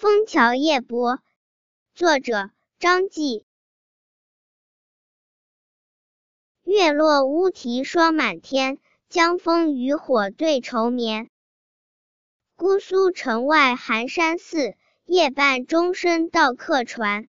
枫桥夜泊作者张继。月落乌啼霜满天江枫渔火对愁眠。姑苏城外寒山寺夜半钟声到客船